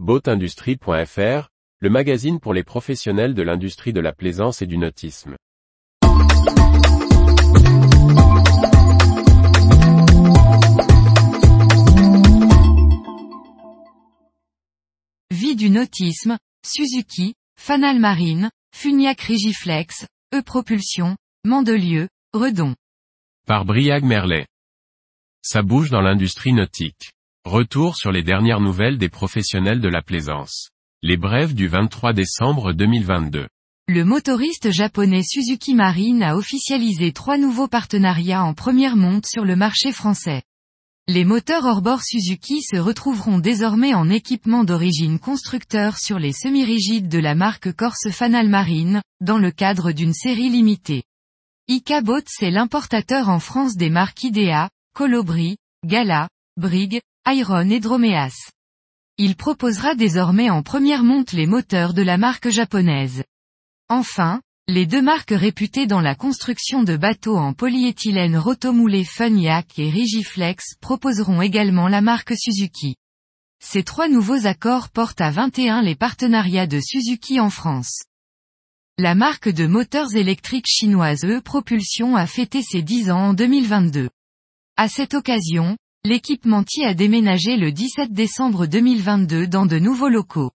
Boatindustrie.fr, le magazine pour les professionnels de l'industrie de la plaisance et du nautisme. Vie du nautisme, Suzuki, Fanal Marine, Funiac Rigiflex, E-Propulsion, Mandelieu, Redon. Par Briag Merlet. Ça bouge dans l'industrie nautique. Retour sur les dernières nouvelles des professionnels de la plaisance. Les brèves du 23 décembre 2022. Le motoriste japonais Suzuki Marine a officialisé trois nouveaux partenariats en première monte sur le marché français. Les moteurs hors-bord Suzuki se retrouveront désormais en équipement d'origine constructeur sur les semi-rigides de la marque Corse Fanal Marine, dans le cadre d'une série limitée. Icabot est l'importateur en France des marques Idea, Colobri, Gala, Brig, Iron et Dromeas. Il proposera désormais en première monte les moteurs de la marque japonaise. Enfin, les deux marques réputées dans la construction de bateaux en polyéthylène rotomoulé Funyak et Rigiflex proposeront également la marque Suzuki. Ces trois nouveaux accords portent à 21 les partenariats de Suzuki en France. La marque de moteurs électriques chinoise E-Propulsion a fêté ses 10 ans en 2022. À cette occasion, l'équipementier a déménagé le 17 décembre 2022 dans de nouveaux locaux.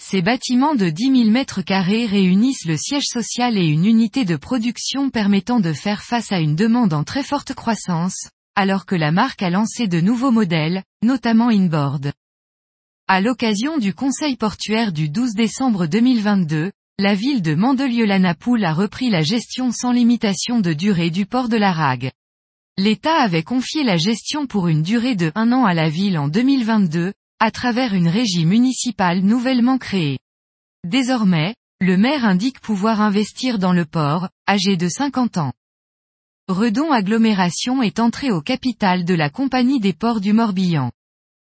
Ces bâtiments de 10 000 mètres carrés réunissent le siège social et une unité de production permettant de faire face à une demande en très forte croissance, alors que la marque a lancé de nouveaux modèles, notamment inboard. À l'occasion du conseil portuaire du 12 décembre 2022, la ville de Mandelieu-la-Napoule a repris la gestion sans limitation de durée du port de la Rague. L'État avait confié la gestion pour une durée de un an à la ville en 2022, à travers une régie municipale nouvellement créée. Désormais, le maire indique pouvoir investir dans le port, âgé de 50 ans. Redon Agglomération est entré au capital de la Compagnie des ports du Morbihan.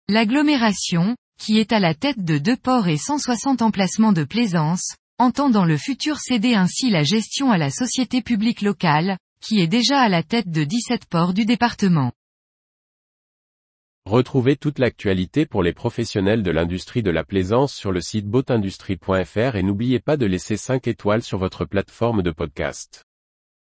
L'agglomération, qui est à la tête de deux ports et 160 emplacements de plaisance, entend dans le futur céder ainsi la gestion à la société publique locale, qui est déjà à la tête de 17 ports du département. Retrouvez toute l'actualité pour les professionnels de l'industrie de la plaisance sur le site boatindustrie.fr et n'oubliez pas de laisser 5 étoiles sur votre plateforme de podcast.